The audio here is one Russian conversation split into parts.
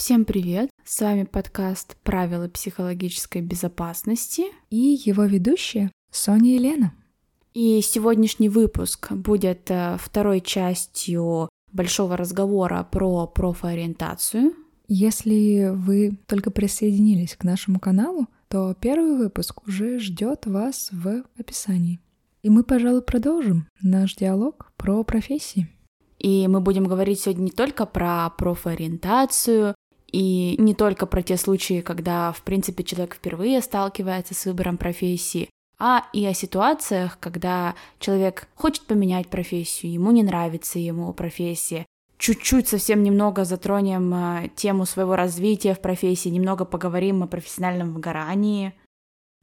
Всем привет! С вами подкаст «Правила психологической безопасности» и его ведущие Соня и Лена. И сегодняшний выпуск будет э, второй частью большого разговора про профориентацию. Если вы только присоединились к нашему каналу, то первый выпуск уже ждет вас в описании. И мы, пожалуй, продолжим наш диалог про профессии. И мы будем говорить сегодня не только про профориентацию, и не только про те случаи, когда, в принципе, человек впервые сталкивается с выбором профессии, а и о ситуациях, когда человек хочет поменять профессию, ему не нравится ему профессия. Чуть-чуть, совсем немного затронем э, тему своего развития в профессии, немного поговорим о профессиональном выгорании.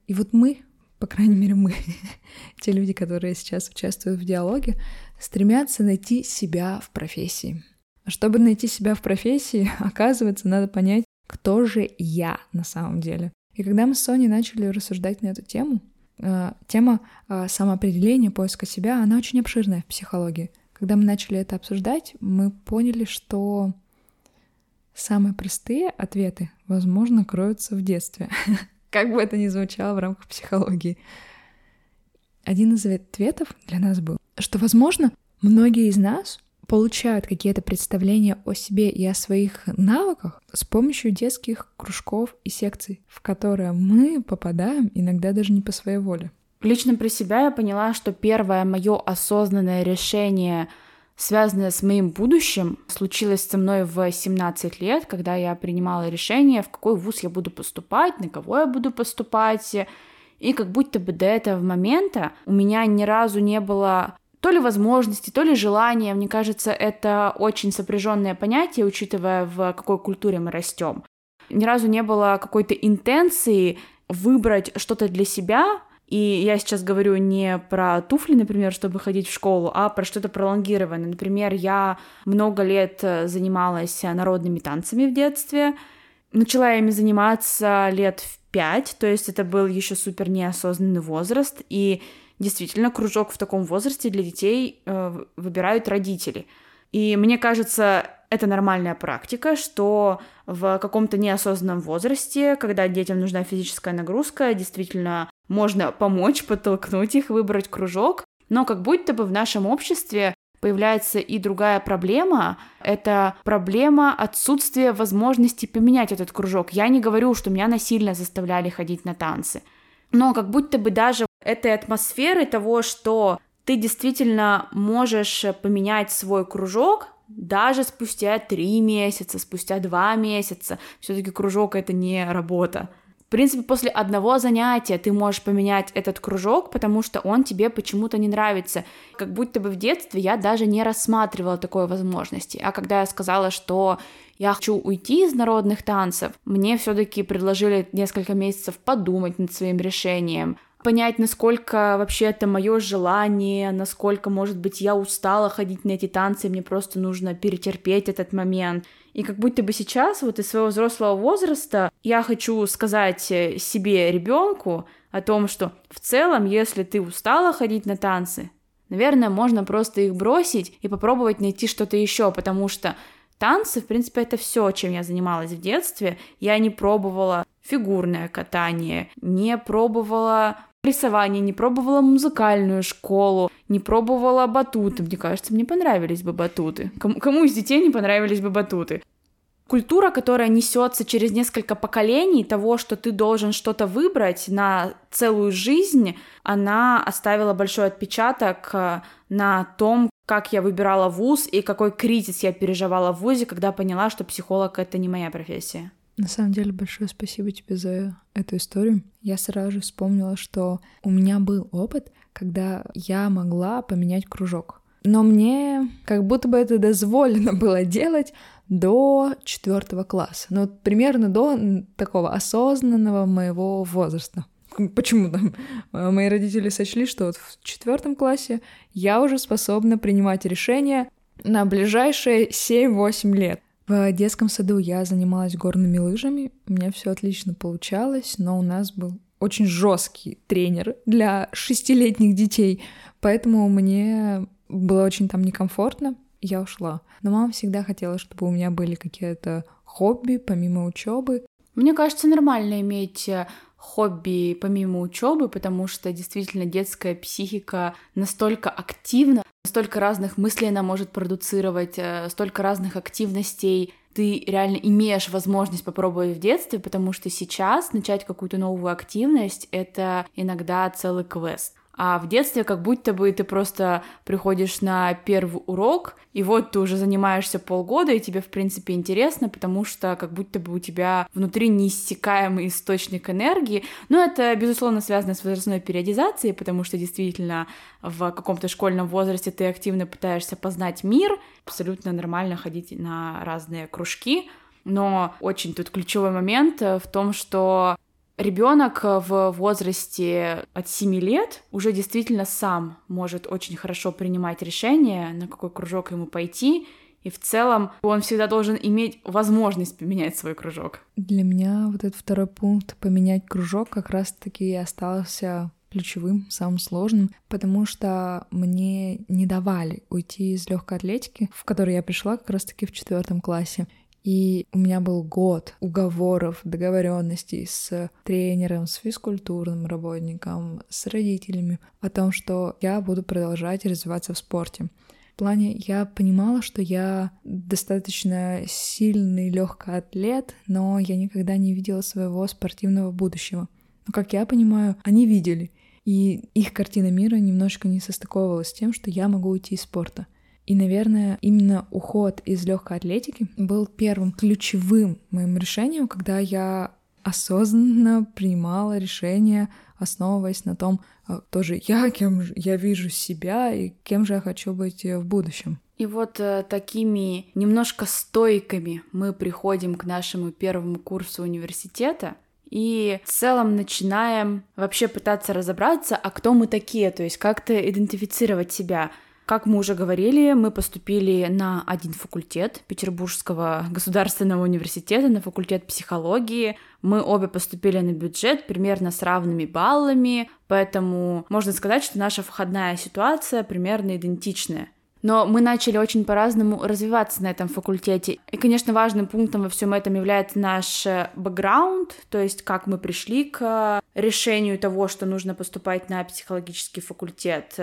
И вот мы, по крайней мере мы, те люди, которые сейчас участвуют в диалоге, стремятся найти себя в профессии. Чтобы найти себя в профессии, оказывается, надо понять, кто же я на самом деле. И когда мы с Соней начали рассуждать на эту тему, э, тема э, самоопределения, поиска себя, она очень обширная в психологии. Когда мы начали это обсуждать, мы поняли, что самые простые ответы, возможно, кроются в детстве. Как бы это ни звучало в рамках психологии. Один из ответов для нас был, что, возможно, многие из нас получают какие-то представления о себе и о своих навыках с помощью детских кружков и секций, в которые мы попадаем иногда даже не по своей воле. Лично при себя я поняла, что первое мое осознанное решение, связанное с моим будущим, случилось со мной в 17 лет, когда я принимала решение, в какой вуз я буду поступать, на кого я буду поступать. И как будто бы до этого момента у меня ни разу не было то ли возможности, то ли желания. Мне кажется, это очень сопряженное понятие, учитывая, в какой культуре мы растем. Ни разу не было какой-то интенции выбрать что-то для себя, и я сейчас говорю не про туфли, например, чтобы ходить в школу, а про что-то пролонгированное. Например, я много лет занималась народными танцами в детстве. Начала ими заниматься лет в пять, то есть это был еще супер неосознанный возраст, и действительно кружок в таком возрасте для детей э, выбирают родители. И мне кажется, это нормальная практика, что в каком-то неосознанном возрасте, когда детям нужна физическая нагрузка, действительно можно помочь, подтолкнуть их выбрать кружок. Но как будто бы в нашем обществе появляется и другая проблема. Это проблема отсутствия возможности поменять этот кружок. Я не говорю, что меня насильно заставляли ходить на танцы. Но как будто бы даже этой атмосферы того, что ты действительно можешь поменять свой кружок даже спустя три месяца, спустя два месяца. Все-таки кружок это не работа. В принципе, после одного занятия ты можешь поменять этот кружок, потому что он тебе почему-то не нравится. Как будто бы в детстве я даже не рассматривала такой возможности. А когда я сказала, что я хочу уйти из народных танцев, мне все-таки предложили несколько месяцев подумать над своим решением, понять, насколько вообще это мое желание, насколько, может быть, я устала ходить на эти танцы, мне просто нужно перетерпеть этот момент. И как будто бы сейчас, вот из своего взрослого возраста, я хочу сказать э, себе, ребенку, о том, что в целом, если ты устала ходить на танцы, наверное, можно просто их бросить и попробовать найти что-то еще, потому что танцы, в принципе, это все, чем я занималась в детстве. Я не пробовала фигурное катание, не пробовала рисование, не пробовала музыкальную школу, не пробовала батуты. Мне кажется, мне понравились бы батуты. Кому, кому из детей не понравились бы батуты? Культура, которая несется через несколько поколений того, что ты должен что-то выбрать на целую жизнь, она оставила большой отпечаток э, на том, как я выбирала вуз и какой кризис я переживала в вузе, когда поняла, что психолог — это не моя профессия. На самом деле, большое спасибо тебе за эту историю. Я сразу же вспомнила, что у меня был опыт, когда я могла поменять кружок. Но мне как будто бы это дозволено было делать до четвертого класса. Ну, вот примерно до такого осознанного моего возраста. Почему там мои родители сочли, что вот в четвертом классе я уже способна принимать решения на ближайшие 7-8 лет. В детском саду я занималась горными лыжами, у меня все отлично получалось, но у нас был очень жесткий тренер для шестилетних детей, поэтому мне было очень там некомфортно. я ушла. Но мама всегда хотела, чтобы у меня были какие-то хобби помимо учебы. Мне кажется, нормально иметь э, хобби помимо учебы, потому что действительно детская психика настолько активна, столько разных мыслей она может продуцировать, э, столько разных активностей ты реально имеешь возможность попробовать в детстве, потому что сейчас начать какую-то новую активность — это иногда целый квест. А в детстве как будто бы ты просто приходишь на первый урок, и вот ты уже занимаешься полгода, и тебе, в принципе, интересно, потому что как будто бы у тебя внутри неиссякаемый источник энергии. Но это, безусловно, связано с возрастной периодизацией, потому что действительно в каком-то школьном возрасте ты активно пытаешься познать мир, абсолютно нормально ходить на разные кружки, но очень тут ключевой момент в том, что Ребенок в возрасте от 7 лет уже действительно сам может очень хорошо принимать решение, на какой кружок ему пойти, и в целом он всегда должен иметь возможность поменять свой кружок. Для меня вот этот второй пункт поменять кружок как раз-таки остался ключевым, самым сложным, потому что мне не давали уйти из легкой атлетики, в которую я пришла как раз-таки в четвертом классе. И у меня был год уговоров, договоренностей с тренером, с физкультурным работником, с родителями о том, что я буду продолжать развиваться в спорте. В плане я понимала, что я достаточно сильный легкий атлет, но я никогда не видела своего спортивного будущего. Но, как я понимаю, они видели. И их картина мира немножко не состыковывалась с тем, что я могу уйти из спорта. И, наверное, именно уход из легкой атлетики был первым ключевым моим решением, когда я осознанно принимала решение, основываясь на том, а, тоже я, кем я вижу себя и кем же я хочу быть в будущем. И вот э, такими немножко стойками мы приходим к нашему первому курсу университета, и в целом начинаем вообще пытаться разобраться, а кто мы такие, то есть как-то идентифицировать себя. Как мы уже говорили, мы поступили на один факультет Петербургского государственного университета, на факультет психологии. Мы обе поступили на бюджет примерно с равными баллами, поэтому можно сказать, что наша входная ситуация примерно идентичная. Но мы начали очень по-разному развиваться на этом факультете. И, конечно, важным пунктом во всем этом является наш бэкграунд, то есть как мы пришли к решению того, что нужно поступать на психологический факультет.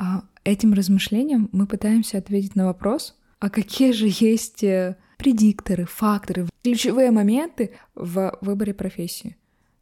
А этим размышлением мы пытаемся ответить на вопрос, а какие же есть э, предикторы, факторы, ключевые моменты в выборе профессии.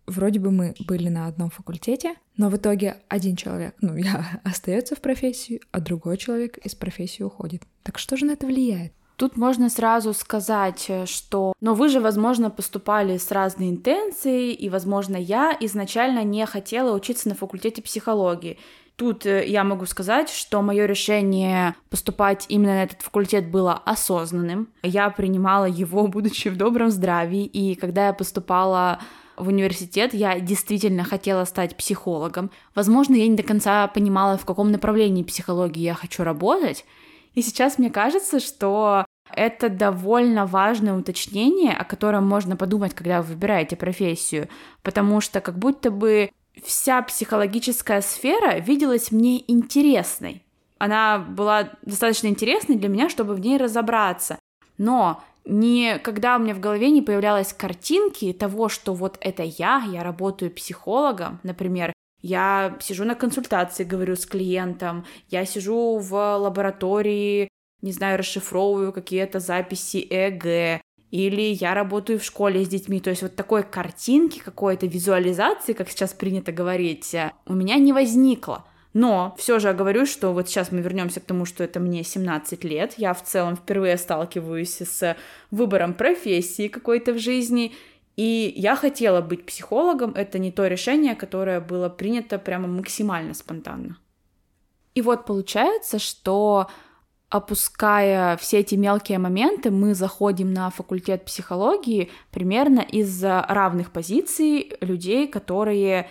Вроде бы мы были на одном факультете, но в итоге один человек, ну, я, остается в профессии, а другой человек из профессии уходит. Так что же на это влияет? Тут можно сразу сказать, э, что, но вы же, возможно, поступали с разной интенцией, и, возможно, я изначально не хотела учиться на факультете психологии. Тут э, я могу сказать, что мое решение поступать именно на этот факультет было осознанным. Я принимала его, будучи в добром здравии, и когда я поступала в университет, я действительно хотела стать психологом. Возможно, я не до конца понимала, в каком направлении психологии я хочу работать. И сейчас мне кажется, что это довольно важное уточнение, о котором можно подумать, когда вы выбираете профессию, потому что как будто бы вся психологическая сфера виделась мне интересной. Она была достаточно интересной для меня, чтобы в ней разобраться. Но никогда у меня в голове не появлялось картинки того, что вот это я, я работаю психологом, например, я сижу на консультации, говорю с клиентом, я сижу в лаборатории, не знаю, расшифровываю какие-то записи ЭГ, или я работаю в школе с детьми. То есть вот такой картинки, какой-то визуализации, как сейчас принято говорить, у меня не возникло. Но все же я говорю, что вот сейчас мы вернемся к тому, что это мне 17 лет. Я в целом впервые сталкиваюсь с выбором профессии какой-то в жизни. И я хотела быть психологом. Это не то решение, которое было принято прямо максимально спонтанно. И вот получается, что опуская все эти мелкие моменты, мы заходим на факультет психологии примерно из равных позиций людей, которые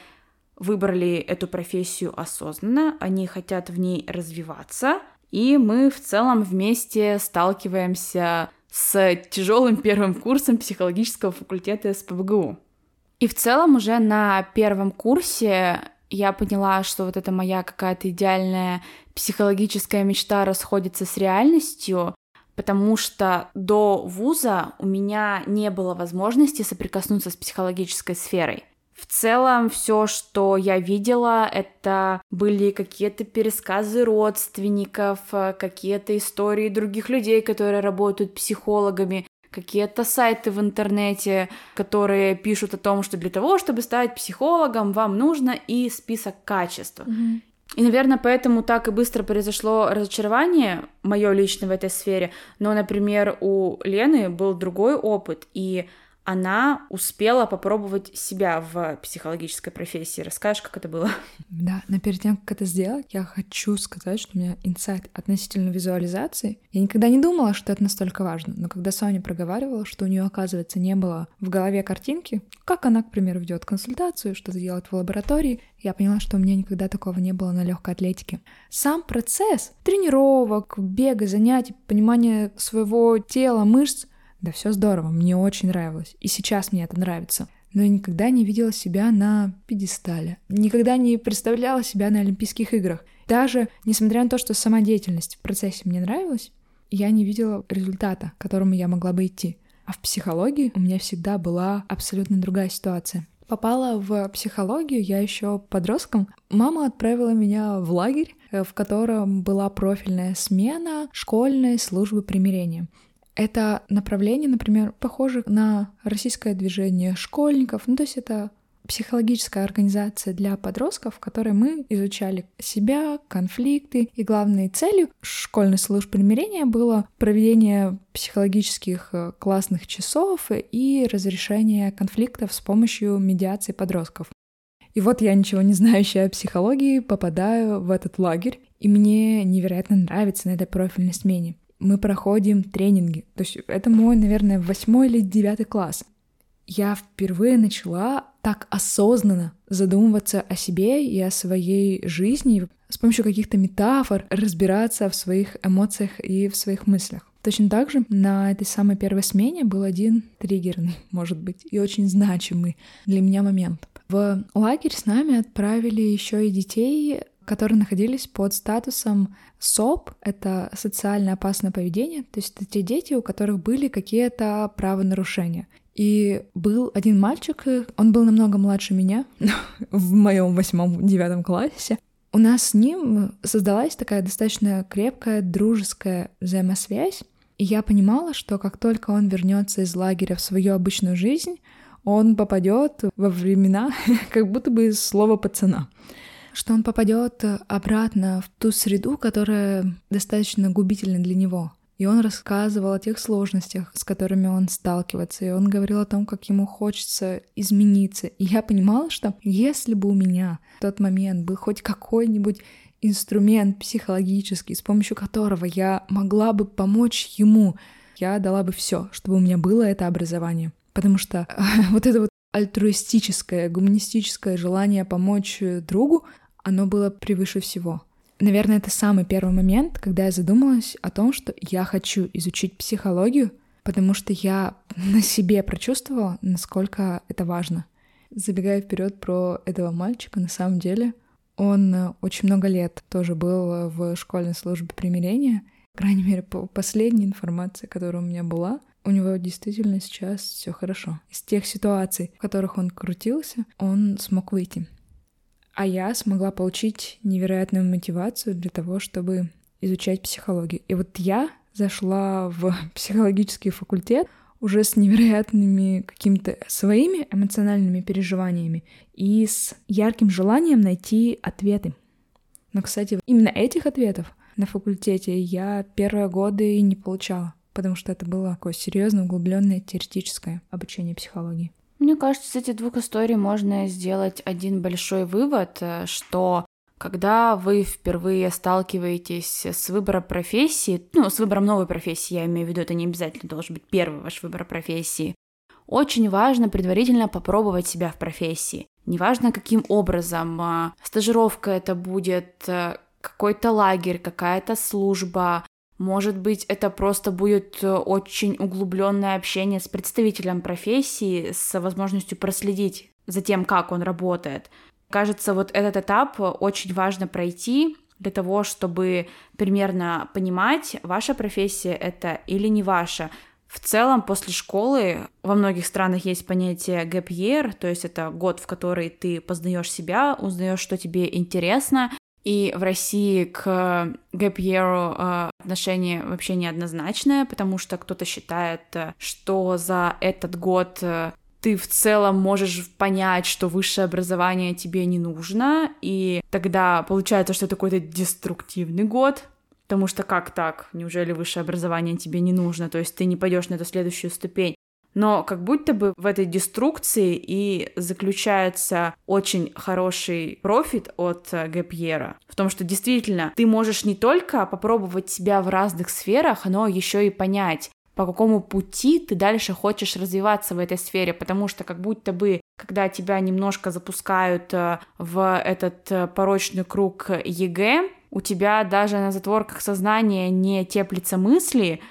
выбрали эту профессию осознанно, они хотят в ней развиваться, и мы в целом вместе сталкиваемся с тяжелым первым курсом психологического факультета СПБГУ. И в целом уже на первом курсе я поняла, что вот эта моя какая-то идеальная психологическая мечта расходится с реальностью, потому что до вуза у меня не было возможности соприкоснуться с психологической сферой. В целом, все, что я видела, это были какие-то пересказы родственников, какие-то истории других людей, которые работают психологами, какие-то сайты в интернете, которые пишут о том, что для того, чтобы стать психологом, вам нужно и список качеств. Mm-hmm. И, наверное, поэтому так и быстро произошло разочарование мое лично в этой сфере. Но, например, у Лены был другой опыт, и она успела попробовать себя в психологической профессии. Расскажешь, как это было? Да, но перед тем, как это сделать, я хочу сказать, что у меня инсайт относительно визуализации. Я никогда не думала, что это настолько важно, но когда Соня проговаривала, что у нее, оказывается, не было в голове картинки, как она, к примеру, ведет консультацию, что-то делает в лаборатории, я поняла, что у меня никогда такого не было на легкой атлетике. Сам процесс тренировок, бега, занятий, понимания своего тела, мышц — да все здорово, мне очень нравилось. И сейчас мне это нравится. Но я никогда не видела себя на пьедестале. Никогда не представляла себя на Олимпийских играх. Даже несмотря на то, что сама в процессе мне нравилась, я не видела результата, к которому я могла бы идти. А в психологии у меня всегда была абсолютно другая ситуация. Попала в психологию я еще подростком. Мама отправила меня в лагерь, э, в котором была профильная смена школьной службы примирения. Это направление, например, похоже на российское движение школьников. Ну, то есть это психологическая организация для подростков, в которой мы изучали себя, конфликты, и главной целью школьной службы примирения было проведение психологических э, классных часов и разрешение конфликтов с помощью медиации подростков. И вот я, ничего не знающая о психологии, попадаю в этот лагерь, и мне невероятно нравится на этой профильной смене мы проходим тренинги. То есть это мой, наверное, восьмой или девятый класс. Я впервые начала так осознанно задумываться о себе и о своей жизни, с помощью каких-то метафор разбираться в своих эмоциях и в своих мыслях. Точно так же на этой самой первой смене был один триггерный, может быть, и очень значимый для меня момент. В лагерь с нами отправили еще и детей которые находились под статусом СОП, это социально опасное поведение, то есть это те дети, у которых были какие-то правонарушения. И был один мальчик, он был намного младше меня, в моем восьмом-девятом классе. У нас с ним создалась такая достаточно крепкая дружеская взаимосвязь, и я понимала, что как только он вернется из лагеря в свою обычную жизнь, он попадет во времена как будто бы из слова пацана что он попадет обратно в ту среду, которая достаточно губительна для него. И он рассказывал о тех сложностях, с которыми он сталкивается, и он говорил о том, как ему хочется измениться. И я понимала, что если бы у меня в тот момент был хоть какой-нибудь инструмент психологический, с помощью которого я могла бы помочь ему, я дала бы все, чтобы у меня было это образование. Потому что вот это вот альтруистическое, гуманистическое желание помочь другу, оно было превыше всего. Наверное, это самый первый момент, когда я задумалась о том, что я хочу изучить психологию, потому что я на себе прочувствовала, насколько это важно. Забегая вперед про этого мальчика, на самом деле, он э, очень много лет тоже был в школьной службе примирения. По крайней мере, по последней информации, которая у меня была, у него действительно сейчас все хорошо. Из тех ситуаций, в которых он крутился, он смог выйти а я смогла получить невероятную мотивацию для того, чтобы изучать психологию. И вот я зашла в психологический факультет уже с невероятными какими-то своими эмоциональными переживаниями и с ярким желанием найти ответы. Но, кстати, именно этих ответов на факультете я первые годы не получала, потому что это было такое серьезное, углубленное теоретическое обучение психологии. Мне кажется, с этих двух историй можно сделать один большой вывод, э, что когда вы впервые сталкиваетесь с выбором профессии, ну, с выбором новой профессии, я имею в виду, это не обязательно должен быть первый ваш выбор профессии, очень важно предварительно попробовать себя в профессии. Неважно, каким образом, э, стажировка это будет, э, какой-то лагерь, какая-то служба, может быть, это просто будет э, очень углубленное общение с представителем профессии, с возможностью проследить за тем, как он работает. Кажется, вот этот этап очень важно пройти для того, чтобы примерно понимать, ваша профессия это или не ваша. В целом, после школы во многих странах есть понятие gap year, то есть это год, в который ты познаешь себя, узнаешь, что тебе интересно, и в России к year э, отношение вообще неоднозначное, потому что кто-то считает, э, что за этот год э, ты в целом можешь понять, что высшее образование тебе не нужно, и тогда получается, что это какой-то деструктивный год, потому что как так? Неужели высшее образование тебе не нужно? То есть ты не пойдешь на эту следующую ступень. Но как будто бы в этой деструкции и заключается очень хороший профит от э, gap year а. В том, что действительно ты можешь не только попробовать себя в разных сферах, но еще и понять, по какому пути ты дальше хочешь развиваться в этой сфере, потому что как будто бы, когда тебя немножко запускают э, в этот э, порочный круг ЕГЭ, у тебя даже на задворках сознания не теплится мысли,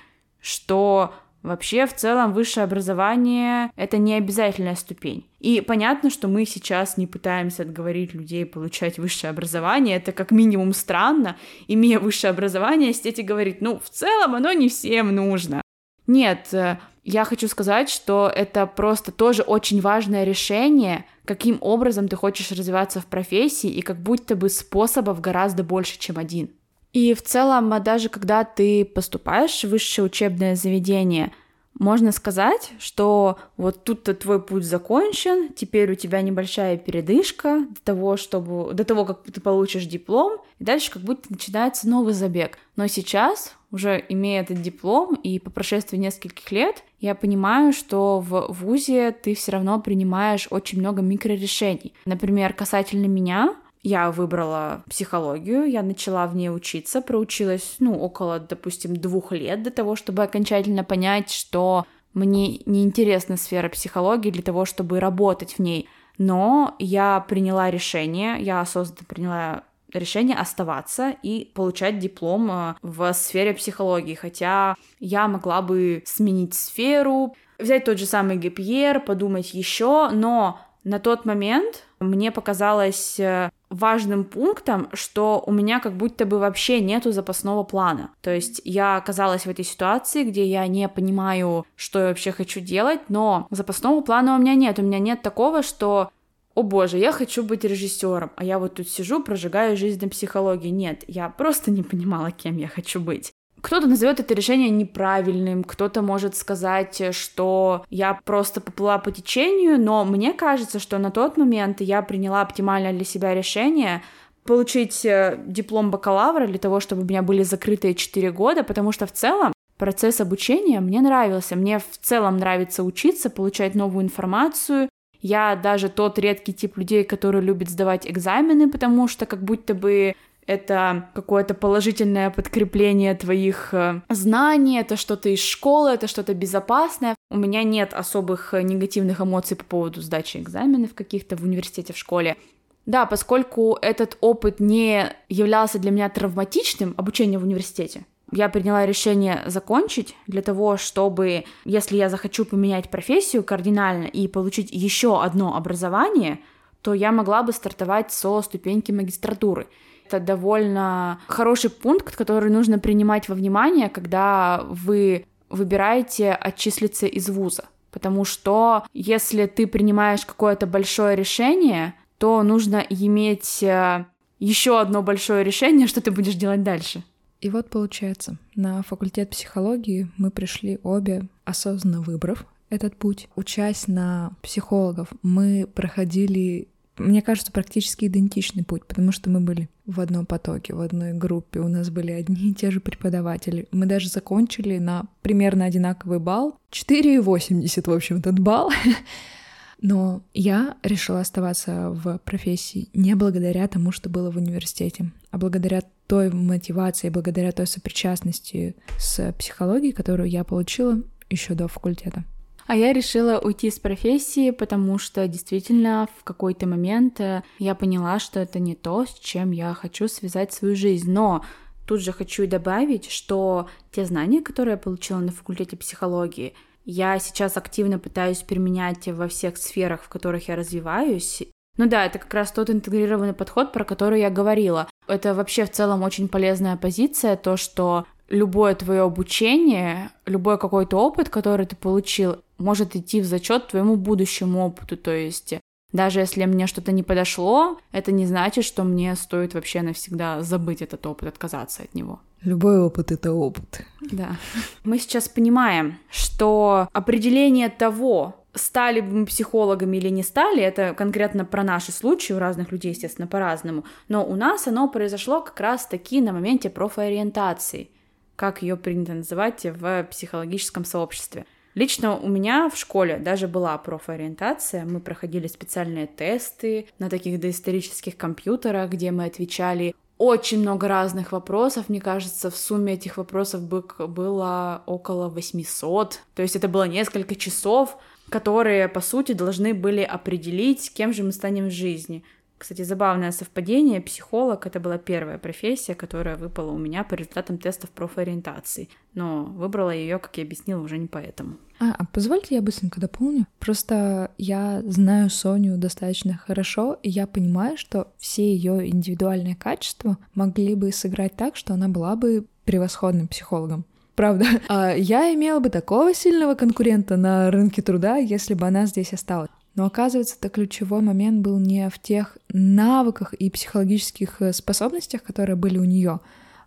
что Вообще, в целом, высшее образование — это не обязательная ступень. И понятно, что мы сейчас не пытаемся отговорить людей получать высшее образование. Это как минимум странно, имея высшее образование, сидеть и говорить, ну, в целом оно не всем нужно. Нет, э, я хочу сказать, что это просто тоже очень важное решение, каким образом ты хочешь развиваться в профессии, и как будто бы способов гораздо больше, чем один. И в целом, а даже когда ты поступаешь в высшее учебное заведение, можно сказать, что вот тут-то твой путь закончен, теперь у тебя небольшая передышка до того, чтобы, до того, как ты получишь диплом, и дальше как будто начинается новый забег. Но сейчас, уже имея этот диплом, и по прошествии нескольких лет, я понимаю, что в ВУЗе ты все равно принимаешь очень много микрорешений. Например, касательно меня, я выбрала психологию, я начала в ней учиться, проучилась, ну, около, допустим, двух лет до того, чтобы окончательно понять, что мне неинтересна сфера психологии для того, чтобы работать в ней. Но я приняла решение, я осознанно приняла решение оставаться и получать диплом э, в сфере психологии, хотя я могла бы сменить сферу, взять тот же самый ГПР, подумать еще, но на тот момент мне показалось э, важным пунктом, что у меня как будто бы вообще нету запасного плана. То есть я оказалась в этой ситуации, где я не понимаю, что я вообще хочу делать, но запасного плана у меня нет. У меня нет такого, что о боже, я хочу быть режиссером, а я вот тут сижу, прожигаю жизнь на психологии. Нет, я просто не понимала, кем я хочу быть. Кто-то назовет это решение неправильным, кто-то может сказать, что я просто поплыла по течению, но мне кажется, что на тот момент я приняла оптимальное для себя решение получить э, диплом бакалавра для того, чтобы у меня были закрытые 4 года, потому что в целом процесс обучения мне нравился. Мне в целом нравится учиться, получать новую информацию. Я даже тот редкий тип людей, который любит сдавать экзамены, потому что как будто бы это какое-то положительное подкрепление твоих э, знаний, это что-то из школы, это что-то безопасное. У меня нет особых э, негативных эмоций по поводу сдачи экзаменов каких-то в университете, в школе. Да, поскольку этот опыт не являлся для меня травматичным, обучение в университете, я приняла решение закончить для того, чтобы, если я захочу поменять профессию кардинально и получить еще одно образование, то я могла бы стартовать со ступеньки магистратуры. Это довольно хороший пункт, который нужно принимать во внимание, когда вы выбираете отчислиться из вуза. Потому что если ты принимаешь какое-то большое решение, то нужно иметь э, еще одно большое решение, что ты будешь делать дальше. И вот получается, на факультет психологии мы пришли обе, осознанно выбрав этот путь. Учась на психологов, мы проходили мне кажется, практически идентичный путь, потому что мы были в одном потоке, в одной группе, у нас были одни и те же преподаватели. Мы даже закончили на примерно одинаковый балл. 4,80, в общем, этот балл. Но я решила оставаться в профессии не благодаря тому, что было в университете, а благодаря той мотивации, благодаря той сопричастности с психологией, которую я получила еще до факультета. А я решила уйти с профессии, потому что действительно в какой-то момент э, я поняла, что это не то, с чем я хочу связать свою жизнь. Но тут же хочу добавить, что те знания, которые я получила на факультете психологии, я сейчас активно пытаюсь применять во всех сферах, в которых я развиваюсь, Ну да, это как раз тот интегрированный подход, про который я говорила. Это вообще в целом очень полезная позиция, то, что любое твое обучение, любой какой-то опыт, который ты получил, может идти в зачет твоему будущему опыту. То есть даже если мне что-то не подошло, это не значит, что мне стоит вообще навсегда забыть этот опыт, отказаться от него. Любой опыт — это опыт. Да. Мы сейчас понимаем, что определение того, стали бы мы психологами или не стали, это конкретно про наши случаи, у разных людей, естественно, по-разному, но у нас оно произошло как раз-таки на моменте профориентации, как ее принято называть в психологическом сообществе. Лично у меня в школе даже была профориентация, мы проходили специальные тесты на таких доисторических компьютерах, где мы отвечали очень много разных вопросов. Мне кажется, в сумме этих вопросов было около 800. То есть это было несколько часов, которые, по сути, должны были определить, кем же мы станем в жизни. Кстати, забавное совпадение. Психолог — это была первая профессия, которая выпала у меня по результатам тестов профориентации. Но выбрала ее, как я объяснила, уже не поэтому. А, а позвольте я быстренько дополню. Просто я знаю Соню достаточно хорошо, и я понимаю, что все ее индивидуальные качества могли бы сыграть так, что она была бы превосходным психологом. Правда, а я имела бы такого сильного конкурента на рынке труда, если бы она здесь осталась. Но оказывается, это ключевой момент был не в тех навыках и психологических э, способностях, которые были у нее,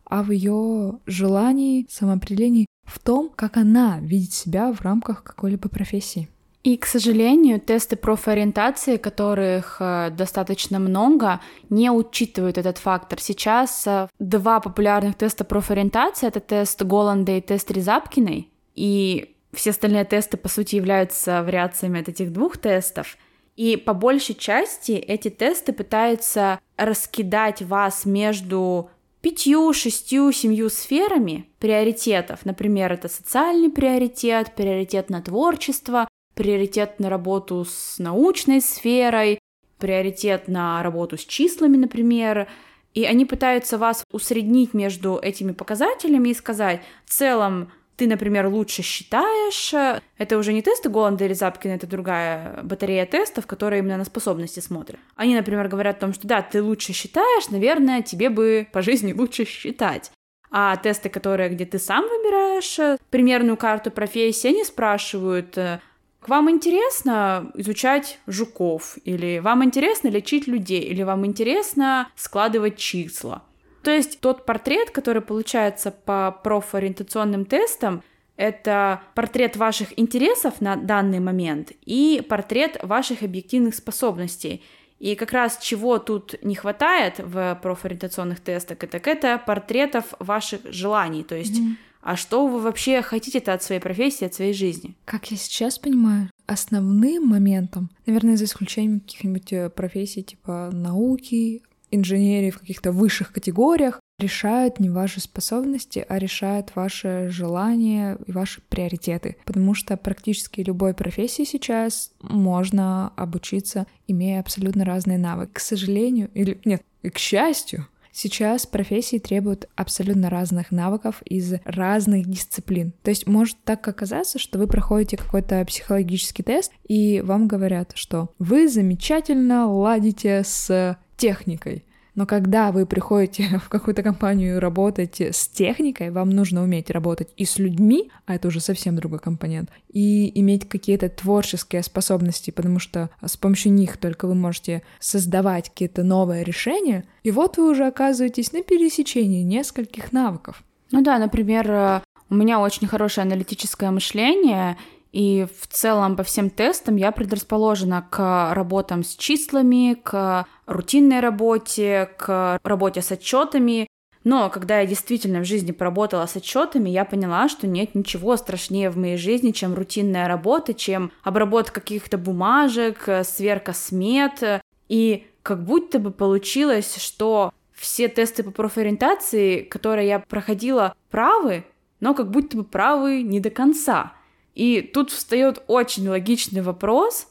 а в ее желании, самоопределении, в том, как она видит себя в рамках какой-либо профессии. И, к сожалению, тесты профориентации, которых э, достаточно много, не учитывают этот фактор. Сейчас э, два популярных теста профориентации — это тест Голланда и тест Рязапкиной. И все остальные тесты, по сути, являются вариациями от этих двух тестов. И по большей части эти тесты пытаются раскидать вас между пятью, шестью, семью сферами приоритетов. Например, это социальный приоритет, приоритет на творчество, приоритет на работу с научной сферой, приоритет на работу с числами, например. И они пытаются вас усреднить между этими показателями и сказать, в целом ты, например, лучше считаешь. Это уже не тесты Голланда или Запкина, это другая батарея тестов, которые именно на способности смотрят. Они, например, говорят о том, что да, ты лучше считаешь, наверное, тебе бы по жизни лучше считать. А тесты, которые, где ты сам выбираешь э, примерную карту профессии, они спрашивают, э, вам интересно изучать жуков, или вам интересно лечить людей, или вам интересно складывать числа. То есть тот портрет, который получается по профориентационным тестам, это портрет ваших интересов на данный момент и портрет ваших объективных способностей. И как раз чего тут не хватает в профориентационных тестах, это, это портретов ваших желаний. То есть, mm-hmm. а что вы вообще хотите-то от своей профессии, от своей жизни? Как я сейчас понимаю, основным моментом, наверное, за исключением каких-нибудь э, профессий типа науки, инженерии в каких-то высших категориях решают не ваши способности, а решают ваши желания и ваши приоритеты. Потому что практически любой профессии сейчас можно обучиться, имея абсолютно разные навыки. К сожалению, или нет, к счастью, Сейчас профессии требуют абсолютно разных навыков из разных дисциплин. То есть может так оказаться, что вы проходите какой-то психологический тест, и вам говорят, что вы замечательно ладите с техникой. Но когда вы приходите в какую-то компанию работать с техникой, вам нужно уметь работать и с людьми, а это уже совсем другой компонент, и иметь какие-то творческие способности, потому что с помощью них только вы можете создавать какие-то новые решения, и вот вы уже оказываетесь на пересечении нескольких навыков. Ну да, например, у меня очень хорошее аналитическое мышление, и в целом по всем тестам я предрасположена к работам с числами, к рутинной работе, к работе с отчетами. Но когда я действительно в жизни поработала с отчетами, я поняла, что нет ничего страшнее в моей жизни, чем рутинная работа, чем обработка каких-то бумажек, сверка смет. И как будто бы получилось, что все тесты по профориентации, которые я проходила, правы, но как будто бы правы не до конца. И тут встает очень логичный вопрос,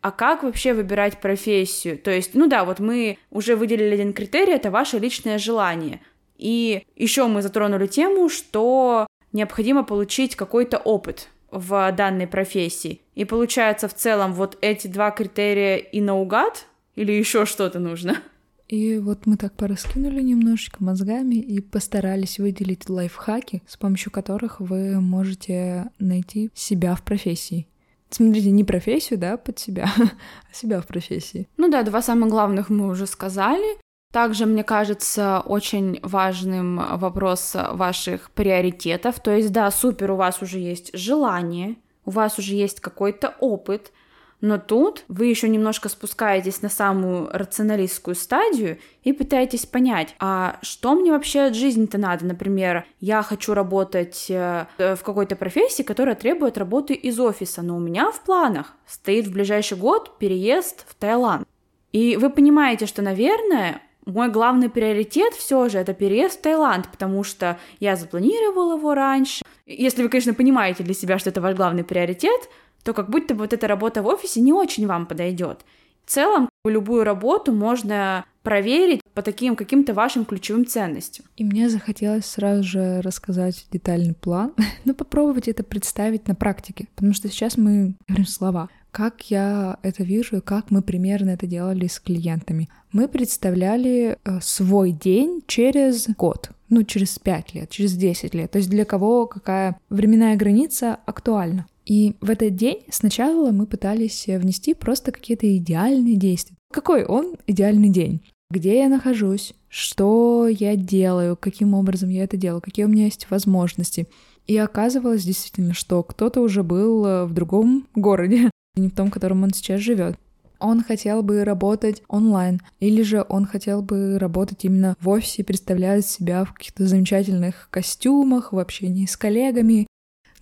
а как вообще выбирать профессию? То есть, ну да, вот мы уже выделили один критерий, это ваше личное желание. И еще мы затронули тему, что необходимо получить какой-то опыт в данной профессии. И получается в целом вот эти два критерия и наугад или еще что-то нужно. И вот мы так пораскинули немножечко мозгами и постарались выделить лайфхаки, с помощью которых вы можете найти себя в профессии. Смотрите, не профессию, да, под себя, а себя в профессии. Ну да, два самых главных мы уже сказали. Также, мне кажется, очень важным вопрос ваших приоритетов. То есть, да, супер, у вас уже есть желание, у вас уже есть какой-то опыт, но тут вы еще немножко спускаетесь на самую рационалистскую стадию и пытаетесь понять, а что мне вообще от жизни-то надо? Например, я хочу работать э, в какой-то профессии, которая требует работы из офиса, но у меня в планах стоит в ближайший год переезд в Таиланд. И вы понимаете, что, наверное, мой главный приоритет все же это переезд в Таиланд, потому что я запланировала его раньше. Если вы, конечно, понимаете для себя, что это ваш главный приоритет, то как будто бы вот эта работа в офисе не очень вам подойдет. В целом, любую работу можно проверить по таким каким-то вашим ключевым ценностям. И мне захотелось сразу же рассказать детальный план, но попробовать это представить на практике, потому что сейчас мы говорим слова. Как я это вижу, как мы примерно это делали с клиентами. Мы представляли э, свой день через год, ну, через 5 лет, через 10 лет. То есть для кого какая временная граница актуальна. И в этот день сначала мы пытались внести просто какие-то идеальные действия. Какой он идеальный день? Где я нахожусь? Что я делаю? Каким образом я это делаю? Какие у меня есть возможности? И оказывалось действительно, что кто-то уже был э, в другом городе, не в том, в котором он сейчас живет. Он хотел бы работать онлайн, или же он хотел бы работать именно в офисе, представлять себя в каких-то замечательных костюмах, в общении с коллегами.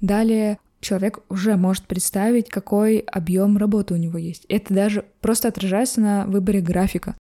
Далее человек уже может представить, какой объем работы у него есть. Это даже просто отражается на выборе графика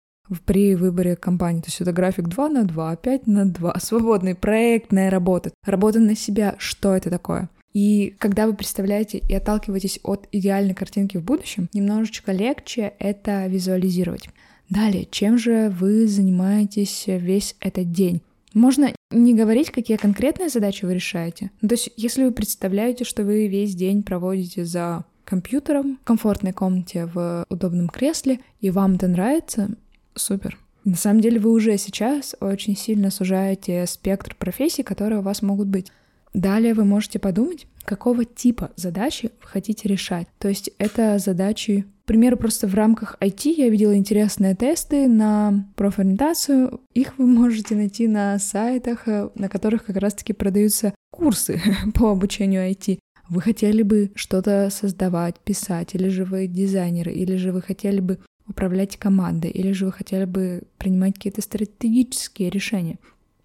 при выборе компании. То есть это график 2 на 2, 5 на 2, свободный, проектная работа, работа на себя. Что это такое? И когда вы представляете и отталкиваетесь от идеальной картинки в будущем, немножечко легче это визуализировать. Далее, чем же вы занимаетесь весь этот день? Можно не говорить, какие конкретные задачи вы решаете. Ну, то есть, если вы представляете, что вы весь день проводите за компьютером в комфортной комнате в удобном кресле, и вам это нравится, супер. На самом деле вы уже сейчас очень сильно сужаете спектр профессий, которые у вас могут быть. Далее вы можете подумать, какого типа задачи вы хотите решать. То есть это задачи к примеру, просто в рамках IT я видела интересные тесты на профориентацию. Их вы можете найти на сайтах, э, на которых как раз-таки продаются курсы по обучению IT. Вы хотели бы что-то создавать, писать, или же вы дизайнеры, или же вы хотели бы управлять командой, или же вы хотели бы принимать какие-то стратегические решения.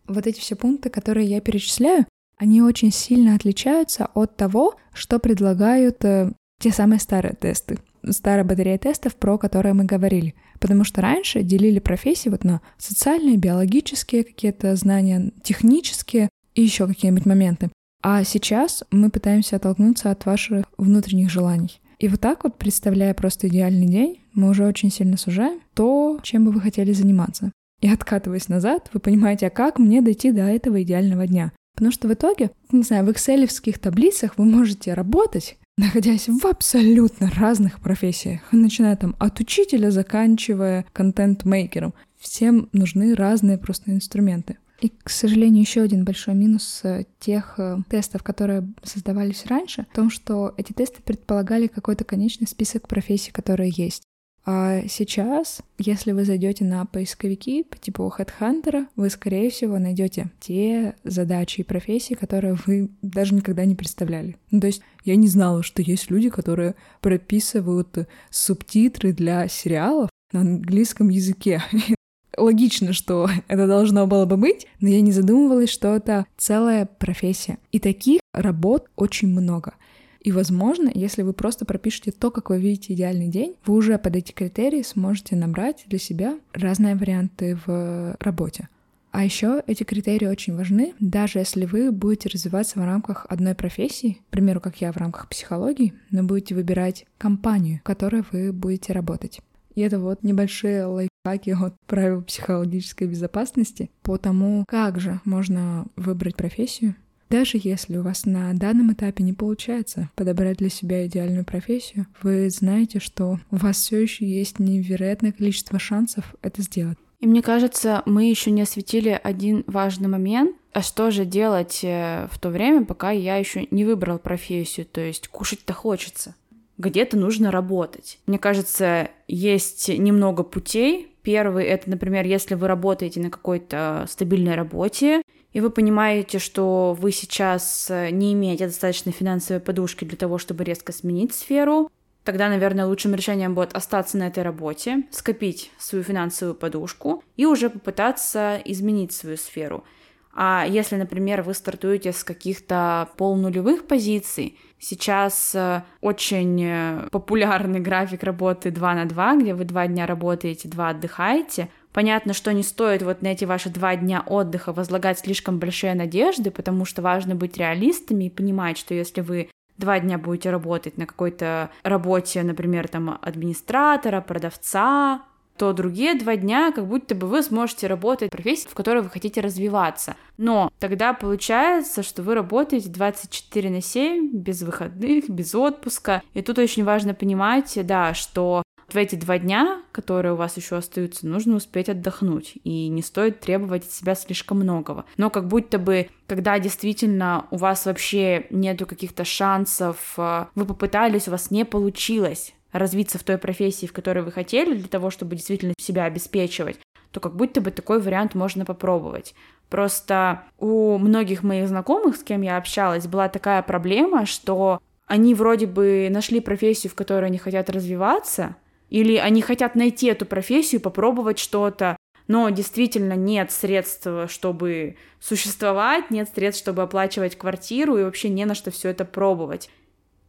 Вот эти все пункты, которые я перечисляю, они очень сильно отличаются от того, что предлагают э, те самые старые тесты старая батарея тестов, про которые мы говорили. Потому что раньше делили профессии вот на социальные, биологические какие-то знания, технические и еще какие-нибудь моменты. А сейчас мы пытаемся оттолкнуться от ваших внутренних желаний. И вот так вот, представляя просто идеальный день, мы уже очень сильно сужаем то, чем бы вы хотели заниматься. И откатываясь назад, вы понимаете, а как мне дойти до этого идеального дня? Потому что в итоге, не знаю, в экселевских таблицах вы можете работать находясь в абсолютно разных профессиях, начиная там от учителя, заканчивая контент-мейкером. Всем нужны разные просто инструменты. И, к сожалению, еще один большой минус э, тех э, тестов, которые создавались раньше, в том, что эти тесты предполагали какой-то конечный список профессий, которые есть. А сейчас, если вы зайдете на поисковики по типу HeadHunter, вы, скорее всего, найдете те задачи и профессии, которые вы даже никогда не представляли. Ну, то есть я не знала, что есть люди, которые прописывают субтитры для сериалов на английском языке. Логично, что это должно было бы быть, но я не задумывалась, что это целая профессия. И таких работ очень много. И, возможно, если вы просто пропишете то, как вы видите идеальный день, вы уже под эти критерии сможете набрать для себя разные варианты в работе. А еще эти критерии очень важны, даже если вы будете развиваться в рамках одной профессии, к примеру, как я в рамках психологии, но будете выбирать компанию, в которой вы будете работать. И это вот небольшие лайфхаки от правил психологической безопасности по тому, как же можно выбрать профессию, Даже если у вас на данном этапе не получается подобрать для себя идеальную профессию, вы знаете, что у вас все еще есть невероятное количество шансов это сделать. И мне кажется, мы еще не осветили один важный момент. А что же делать э, в то время, пока я еще не выбрал профессию? То есть кушать-то хочется. Где-то нужно работать. Мне кажется, есть немного путей. Первый — это, например, если вы работаете на какой-то стабильной работе, и вы понимаете, что вы сейчас э, не имеете достаточной финансовой подушки для того, чтобы резко сменить сферу, Тогда, наверное, лучшим решением будет остаться на этой работе, скопить свою финансовую подушку и уже попытаться изменить свою сферу. А если, например, вы стартуете с каких-то полнулевых позиций, сейчас э, очень э, популярный график работы 2 на 2, где вы два дня работаете, два отдыхаете. Понятно, что не стоит вот на эти ваши два дня отдыха возлагать слишком большие надежды, потому что важно быть реалистами и понимать, что если вы два дня будете работать на какой-то работе, например, там администратора, продавца, то другие два дня как будто бы вы сможете работать в профессии, в которой вы хотите развиваться. Но тогда получается, что вы работаете 24 на 7, без выходных, без отпуска. И тут очень важно понимать, да, что в эти два дня, которые у вас еще остаются, нужно успеть отдохнуть, и не стоит требовать от себя слишком многого. Но как будто бы, когда действительно у вас вообще нету каких-то шансов, э, вы попытались, у вас не получилось развиться в той профессии, в которой вы хотели, для того, чтобы действительно себя обеспечивать, то как будто бы такой вариант можно попробовать. Просто у многих моих знакомых, с кем я общалась, была такая проблема, что они вроде бы нашли профессию, в которой они хотят развиваться, или они хотят найти эту профессию, попробовать что-то, но действительно нет средств, чтобы существовать, нет средств, чтобы оплачивать квартиру, и вообще не на что все это пробовать.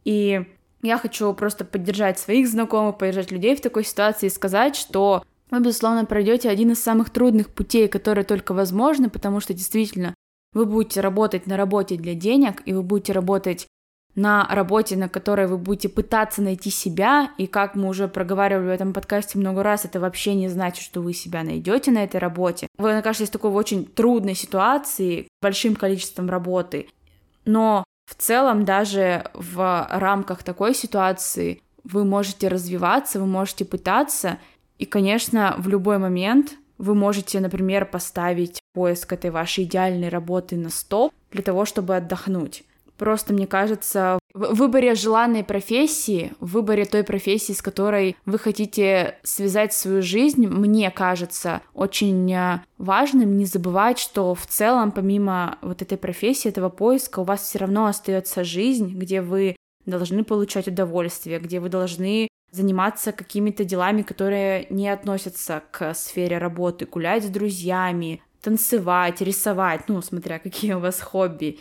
И я хочу просто поддержать своих знакомых, поддержать людей в такой ситуации и сказать, что вы, безусловно, пройдете один из самых трудных путей, которые только возможны, потому что действительно вы будете работать на работе для денег, и вы будете работать на работе, на которой вы будете пытаться найти себя, и как мы уже проговаривали в этом подкасте много раз, это вообще не значит, что вы себя найдете на этой работе. Вы окажетесь в такой очень трудной ситуации, большим количеством работы, но в целом даже в рамках такой ситуации вы можете развиваться, вы можете пытаться, и, конечно, в любой момент вы можете, например, поставить поиск этой вашей идеальной работы на стоп для того, чтобы отдохнуть. Просто, мне кажется, в выборе желанной профессии, в выборе той профессии, с которой вы хотите связать свою жизнь, мне кажется очень э, важным не забывать, что в целом, помимо вот этой профессии, этого поиска, у вас все равно остается жизнь, где вы должны получать удовольствие, где вы должны заниматься какими-то делами, которые не относятся к сфере работы, гулять с друзьями, танцевать, рисовать, ну, смотря какие у вас хобби.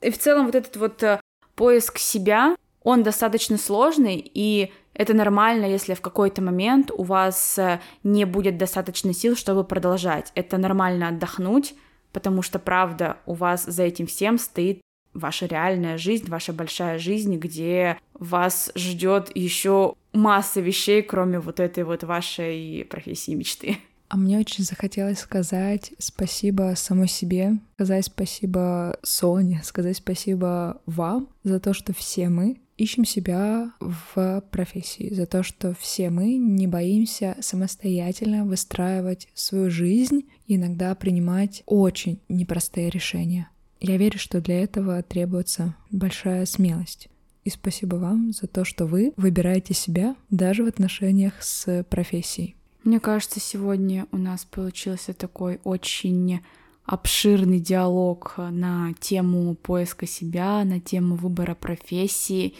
И в целом вот этот вот э, поиск себя, он достаточно сложный, и это нормально, если в какой-то момент у вас э, не будет достаточно сил, чтобы продолжать. Это нормально отдохнуть, потому что, правда, у вас за этим всем стоит ваша реальная жизнь, ваша большая жизнь, где вас ждет еще масса вещей, кроме вот этой вот вашей профессии мечты. А мне очень захотелось сказать спасибо самой себе, сказать спасибо Соне, сказать спасибо вам за то, что все мы ищем себя в профессии, за то, что все мы не боимся самостоятельно выстраивать свою жизнь и иногда принимать очень непростые решения. Я верю, что для этого требуется большая смелость. И спасибо вам за то, что вы выбираете себя даже в отношениях с профессией. Мне кажется, сегодня у нас получился такой очень обширный диалог на тему поиска себя, на тему выбора профессии.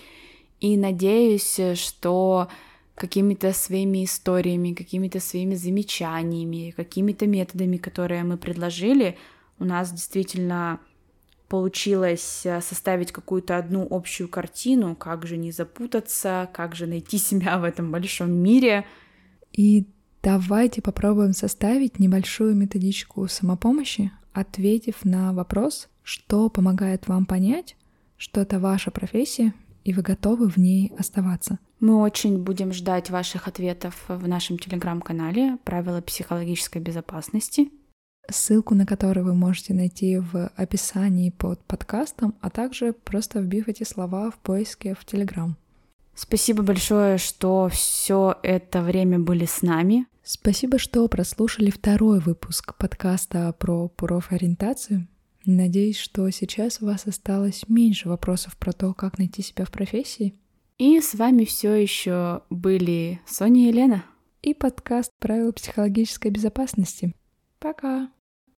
И надеюсь, что какими-то своими историями, какими-то своими замечаниями, какими-то методами, которые мы предложили, у нас действительно получилось составить какую-то одну общую картину, как же не запутаться, как же найти себя в этом большом мире. И Давайте попробуем составить небольшую методичку самопомощи, ответив на вопрос, что помогает вам понять, что это ваша профессия, и вы готовы в ней оставаться. Мы очень будем ждать ваших ответов в нашем телеграм-канале «Правила психологической безопасности». ссылку на который вы можете найти в описании под подкастом, а также просто вбив эти слова в поиске в Телеграм. Спасибо большое, что все это время были с нами. Спасибо, что прослушали второй выпуск подкаста про профориентацию. Надеюсь, что сейчас у вас осталось меньше вопросов про то, как найти себя в профессии. И с вами все еще были Соня и Елена. И подкаст «Правила психологической безопасности». Пока!